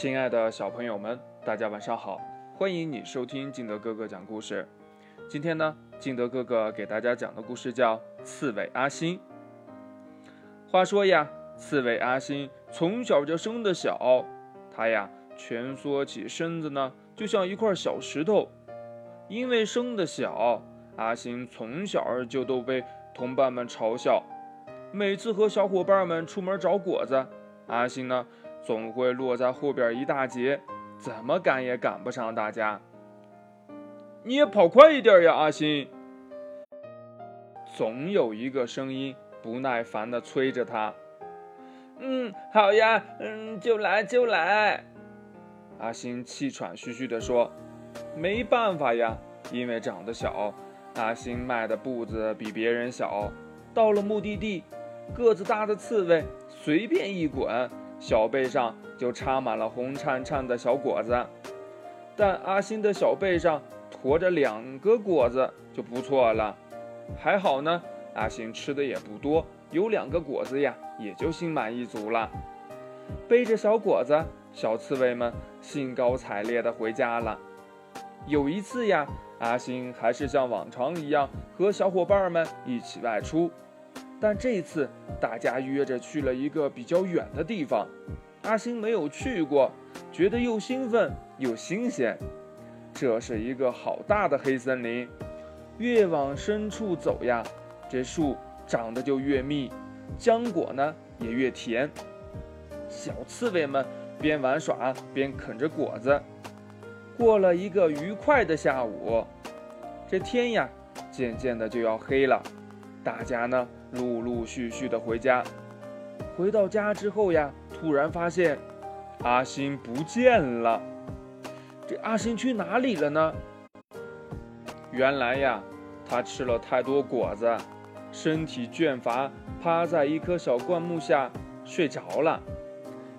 亲爱的小朋友们，大家晚上好！欢迎你收听金德哥哥讲故事。今天呢，金德哥哥给大家讲的故事叫《刺猬阿星》。话说呀，刺猬阿星从小就生得小，他呀蜷缩起身子呢，就像一块小石头。因为生得小，阿星从小就都被同伴们嘲笑。每次和小伙伴们出门找果子，阿星呢总会落在后边一大截，怎么赶也赶不上大家。你也跑快一点呀，阿星！总有一个声音不耐烦地催着他。嗯，好呀，嗯，就来就来。阿星气喘吁吁地说：“没办法呀，因为长得小，阿星迈的步子比别人小。到了目的地。”个子大的刺猬随便一滚，小背上就插满了红灿灿的小果子。但阿星的小背上驮着两个果子就不错了，还好呢。阿星吃的也不多，有两个果子呀，也就心满意足了。背着小果子，小刺猬们兴高采烈地回家了。有一次呀，阿星还是像往常一样和小伙伴们一起外出。但这次大家约着去了一个比较远的地方，阿星没有去过，觉得又兴奋又新鲜。这是一个好大的黑森林，越往深处走呀，这树长得就越密，浆果呢也越甜。小刺猬们边玩耍边啃着果子，过了一个愉快的下午，这天呀渐渐的就要黑了，大家呢。陆陆续续的回家，回到家之后呀，突然发现阿星不见了。这阿星去哪里了呢？原来呀，他吃了太多果子，身体倦乏，趴在一棵小灌木下睡着了。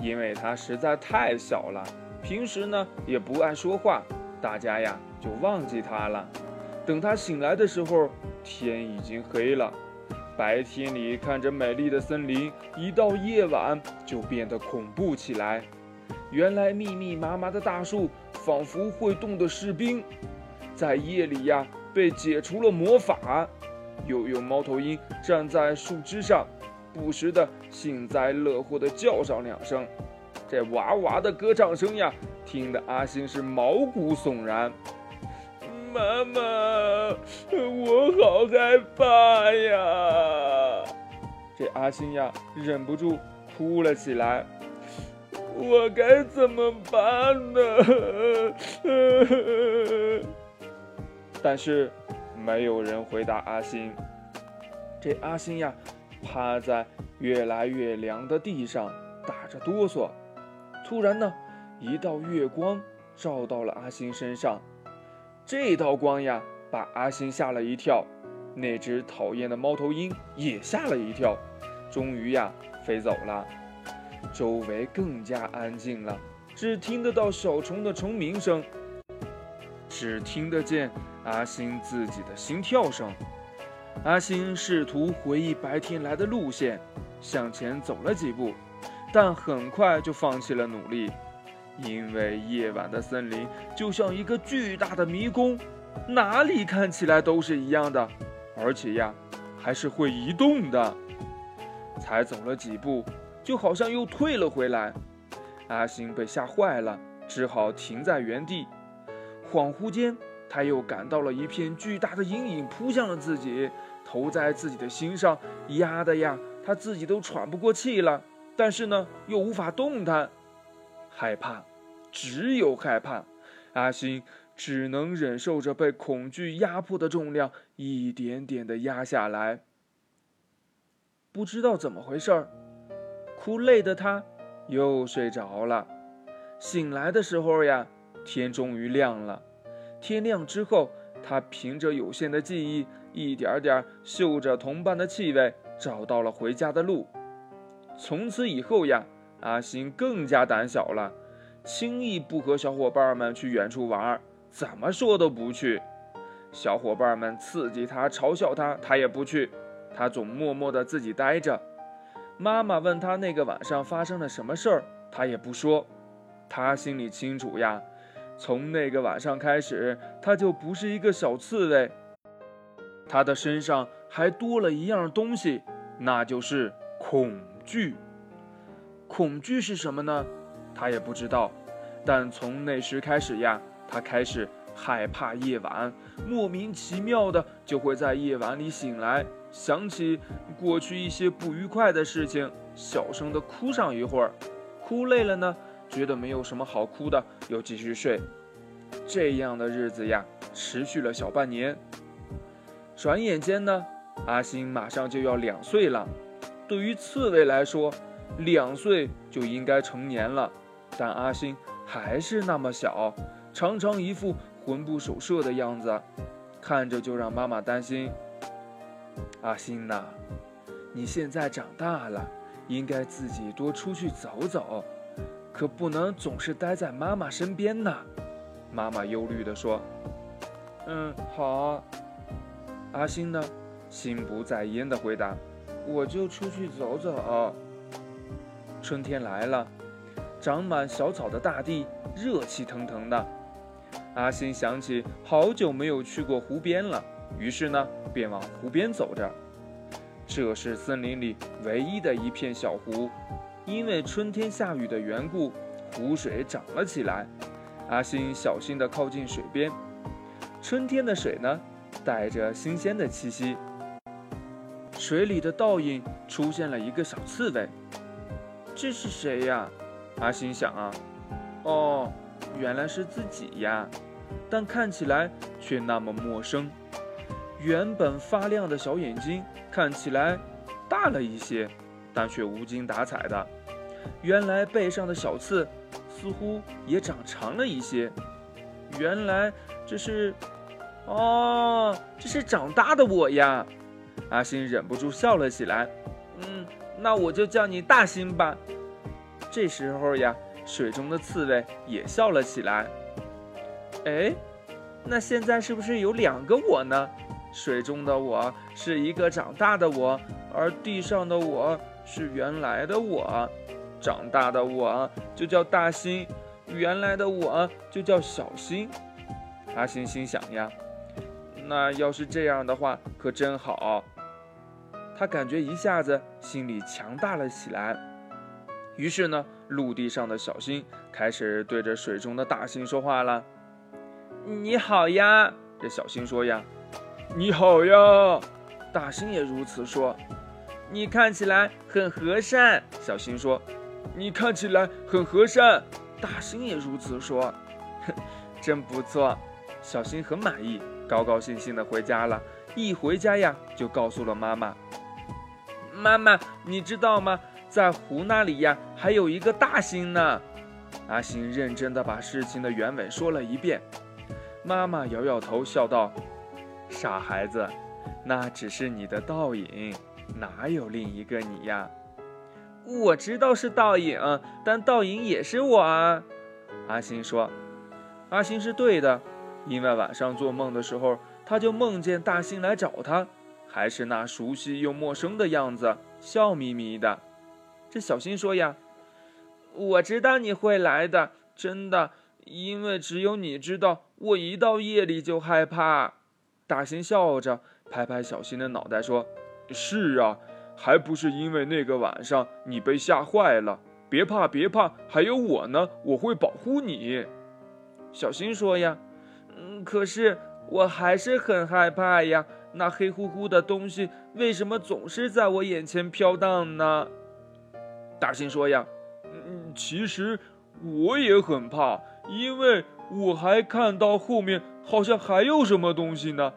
因为他实在太小了，平时呢也不爱说话，大家呀就忘记他了。等他醒来的时候，天已经黑了。白天里看着美丽的森林，一到夜晚就变得恐怖起来。原来密密麻麻的大树仿佛会动的士兵，在夜里呀被解除了魔法。又有猫头鹰站在树枝上，不时的幸灾乐祸地叫上两声。这哇哇的歌唱声呀，听得阿星是毛骨悚然。妈妈，我好害怕呀！这阿星呀，忍不住哭了起来。我该怎么办呢？但是没有人回答阿星。这阿星呀，趴在越来越凉的地上，打着哆嗦。突然呢，一道月光照到了阿星身上。这道光呀，把阿星吓了一跳，那只讨厌的猫头鹰也吓了一跳，终于呀飞走了。周围更加安静了，只听得到小虫的虫鸣声，只听得见阿星自己的心跳声。阿星试图回忆白天来的路线，向前走了几步，但很快就放弃了努力。因为夜晚的森林就像一个巨大的迷宫，哪里看起来都是一样的，而且呀，还是会移动的。才走了几步，就好像又退了回来。阿星被吓坏了，只好停在原地。恍惚间，他又感到了一片巨大的阴影扑向了自己，投在自己的心上，压的呀，他自己都喘不过气了。但是呢，又无法动弹。害怕，只有害怕。阿星只能忍受着被恐惧压迫的重量，一点点的压下来。不知道怎么回事儿，哭累的他又睡着了。醒来的时候呀，天终于亮了。天亮之后，他凭着有限的记忆，一点点嗅着同伴的气味，找到了回家的路。从此以后呀。阿星更加胆小了，轻易不和小伙伴们去远处玩，怎么说都不去。小伙伴们刺激他、嘲笑他，他也不去，他总默默地自己待着。妈妈问他那个晚上发生了什么事儿，他也不说。他心里清楚呀。从那个晚上开始，他就不是一个小刺猬，他的身上还多了一样东西，那就是恐惧。恐惧是什么呢？他也不知道。但从那时开始呀，他开始害怕夜晚，莫名其妙的就会在夜晚里醒来，想起过去一些不愉快的事情，小声的哭上一会儿，哭累了呢。觉得没有什么好哭的，又继续睡。这样的日子呀，持续了小半年。转眼间呢，阿星马上就要两岁了。对于刺猬来说，两岁就应该成年了，但阿星还是那么小，常常一副魂不守舍的样子，看着就让妈妈担心。阿星呐，你现在长大了，应该自己多出去走走。可不能总是待在妈妈身边呢，妈妈忧虑地说：“嗯，好。”阿星呢，心不在焉地回答：“我就出去走走。”春天来了，长满小草的大地热气腾腾的。阿星想起好久没有去过湖边了，于是呢，便往湖边走着。这是森林里唯一的一片小湖。因为春天下雨的缘故，湖水涨了起来。阿星小心地靠近水边。春天的水呢，带着新鲜的气息。水里的倒影出现了一个小刺猬。这是谁呀？阿星想啊，哦，原来是自己呀。但看起来却那么陌生。原本发亮的小眼睛看起来大了一些。但却无精打采的。原来背上的小刺似乎也长长了一些。原来这是……哦，这是长大的我呀！阿星忍不住笑了起来。嗯，那我就叫你大星吧。这时候呀，水中的刺猬也笑了起来。哎，那现在是不是有两个我呢？水中的我是一个长大的我，而地上的我。是原来的我，长大的我就叫大星，原来的我就叫小星。阿星心想呀，那要是这样的话，可真好。他感觉一下子心里强大了起来。于是呢，陆地上的小星开始对着水中的大星说话了：“你好呀！”这小星说呀：“你好呀！”大星也如此说。你看起来很和善，小新说。你看起来很和善，大星也如此说。哼真不错，小新很满意，高高兴兴的回家了。一回家呀，就告诉了妈妈。妈妈，你知道吗？在湖那里呀，还有一个大星呢。阿星认真的把事情的原委说了一遍。妈妈摇摇头，笑道：“傻孩子，那只是你的倒影。”哪有另一个你呀？我知道是倒影，但倒影也是我啊。阿星说：“阿星是对的，因为晚上做梦的时候，他就梦见大星来找他，还是那熟悉又陌生的样子，笑眯眯的。”这小新说呀：“我知道你会来的，真的，因为只有你知道，我一到夜里就害怕。”大新笑着拍拍小新的脑袋说。是啊，还不是因为那个晚上你被吓坏了。别怕，别怕，还有我呢，我会保护你。小新说呀，嗯，可是我还是很害怕呀。那黑乎乎的东西为什么总是在我眼前飘荡呢？大星说呀，嗯，其实我也很怕，因为我还看到后面好像还有什么东西呢。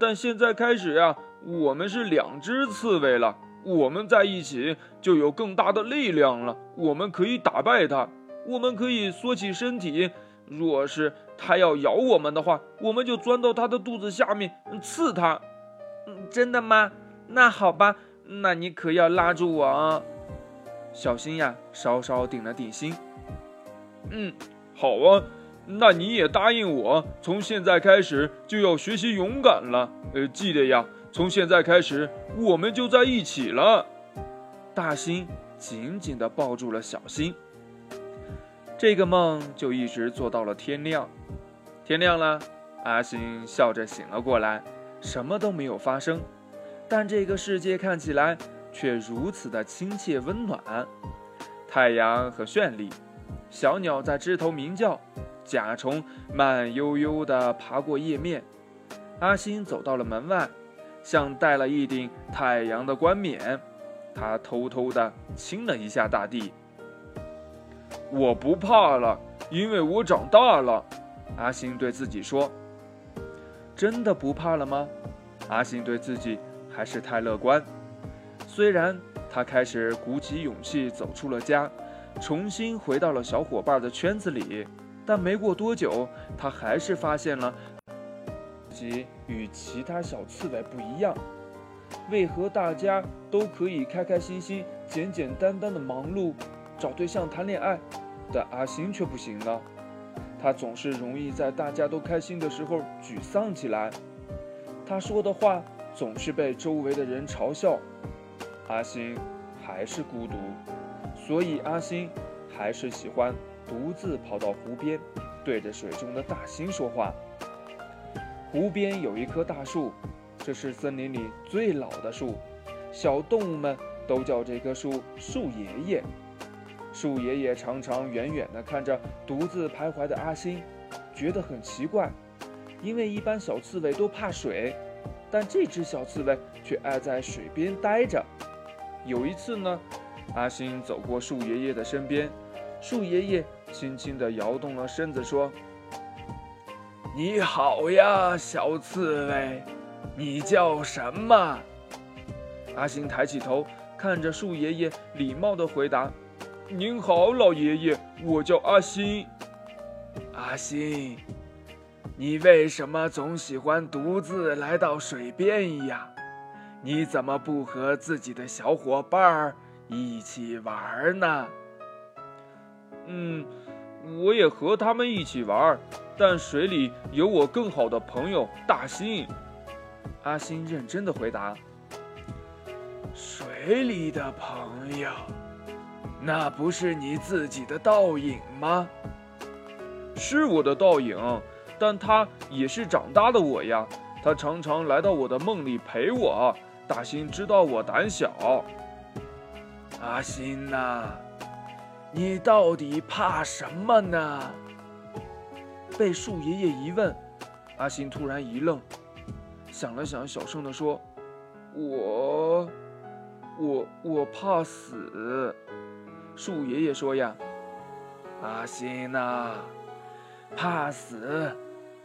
但现在开始呀。我们是两只刺猬了，我们在一起就有更大的力量了。我们可以打败它，我们可以缩起身体。若是它要咬我们的话，我们就钻到它的肚子下面刺它。真的吗？那好吧，那你可要拉住我啊！小心呀，稍稍定了定心。嗯，好啊，那你也答应我，从现在开始就要学习勇敢了。呃，记得呀。从现在开始，我们就在一起了。大星紧紧地抱住了小星。这个梦就一直做到了天亮。天亮了，阿星笑着醒了过来，什么都没有发生，但这个世界看起来却如此的亲切温暖。太阳很绚丽，小鸟在枝头鸣叫，甲虫慢悠悠地爬过叶面。阿星走到了门外，像戴了一顶太阳的冠冕。他偷偷地亲了一下大地。我不怕了，因为我长大了。阿星对自己说：“真的不怕了吗？”阿星对自己还是太乐观。虽然他开始鼓起勇气走出了家，重新回到了小伙伴的圈子里，但没过多久，他还是发现了自己与其他小刺猬不一样。为何大家都可以开开心心、简简单单的忙碌、找对象、谈恋爱，但阿星却不行呢？他总是容易在大家都开心的时候沮丧起来。他说的话总是被周围的人嘲笑。阿星还是孤独，所以阿星还是喜欢独自跑到湖边，对着水中的大星说话。湖边有一棵大树。这是森林里最老的树，小动物们都叫这棵树树爷爷。树爷爷常常远远地看着独自徘徊的阿星，觉得很奇怪，因为一般小刺猬都怕水，但这只小刺猬却爱在水边待着。有一次呢，阿星走过树爷爷的身边，树爷爷轻轻地摇动了身子，说：“你好呀，小刺猬。”你叫什么？阿星抬起头，看着树爷爷，礼貌地回答：“您好，老爷爷，我叫阿星。”阿星，你为什么总喜欢独自来到水边呀？你怎么不和自己的小伙伴一起玩呢？嗯，我也和他们一起玩，但水里有我更好的朋友大星。阿星认真的回答：“水里的朋友，那不是你自己的倒影吗？是我的倒影，但他也是长大的我呀。他常常来到我的梦里陪我。大星知道我胆小。阿星呐，你到底怕什么呢？”被树爷爷一问，阿星突然一愣。想了想，小声地说：“我，我，我怕死。”树爷爷说：“呀，阿星呐，怕死，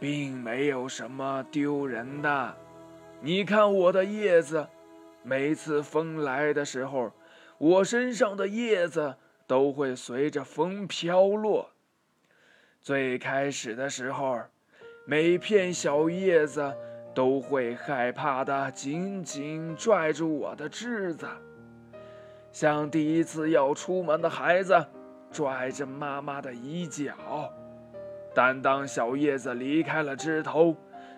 并没有什么丢人的。你看我的叶子，每次风来的时候，我身上的叶子都会随着风飘落。最开始的时候，每片小叶子。”都会害怕的紧紧拽住我的枝子，像第一次要出门的孩子拽着妈妈的衣角。但当小叶子离开了枝头，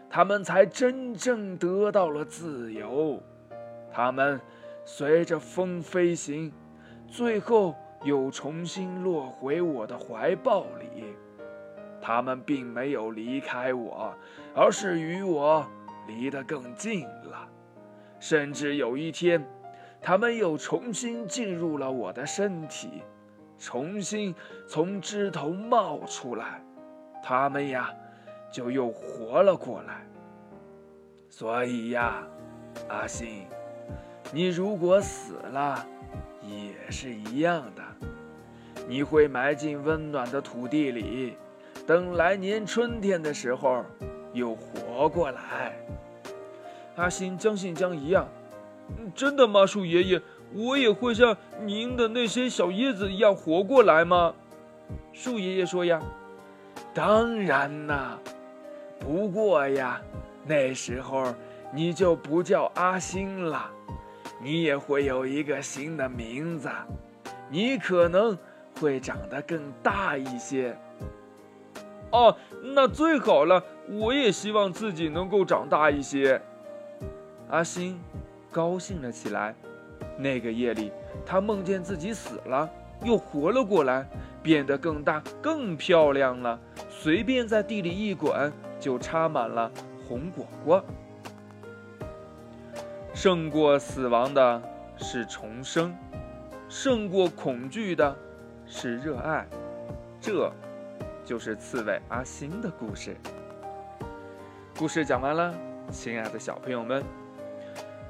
它们才真正得到了自由。它们随着风飞行，最后又重新落回我的怀抱里。它们并没有离开我，而是与我。离得更近了，甚至有一天，他们又重新进入了我的身体，重新从枝头冒出来，他们呀，就又活了过来。所以呀，阿信，你如果死了，也是一样的，你会埋进温暖的土地里，等来年春天的时候。又活过来，阿星将信将疑啊！真的吗，树爷爷？我也会像您的那些小叶子一样活过来吗？树爷爷说呀：“当然啦，不过呀，那时候你就不叫阿星了，你也会有一个新的名字，你可能会长得更大一些。”哦，那最好了。我也希望自己能够长大一些。阿星高兴了起来。那个夜里，他梦见自己死了，又活了过来，变得更大、更漂亮了。随便在地里一滚，就插满了红果果。胜过死亡的是重生，胜过恐惧的是热爱。这，就是刺猬阿星的故事。故事讲完了，亲爱的小朋友们，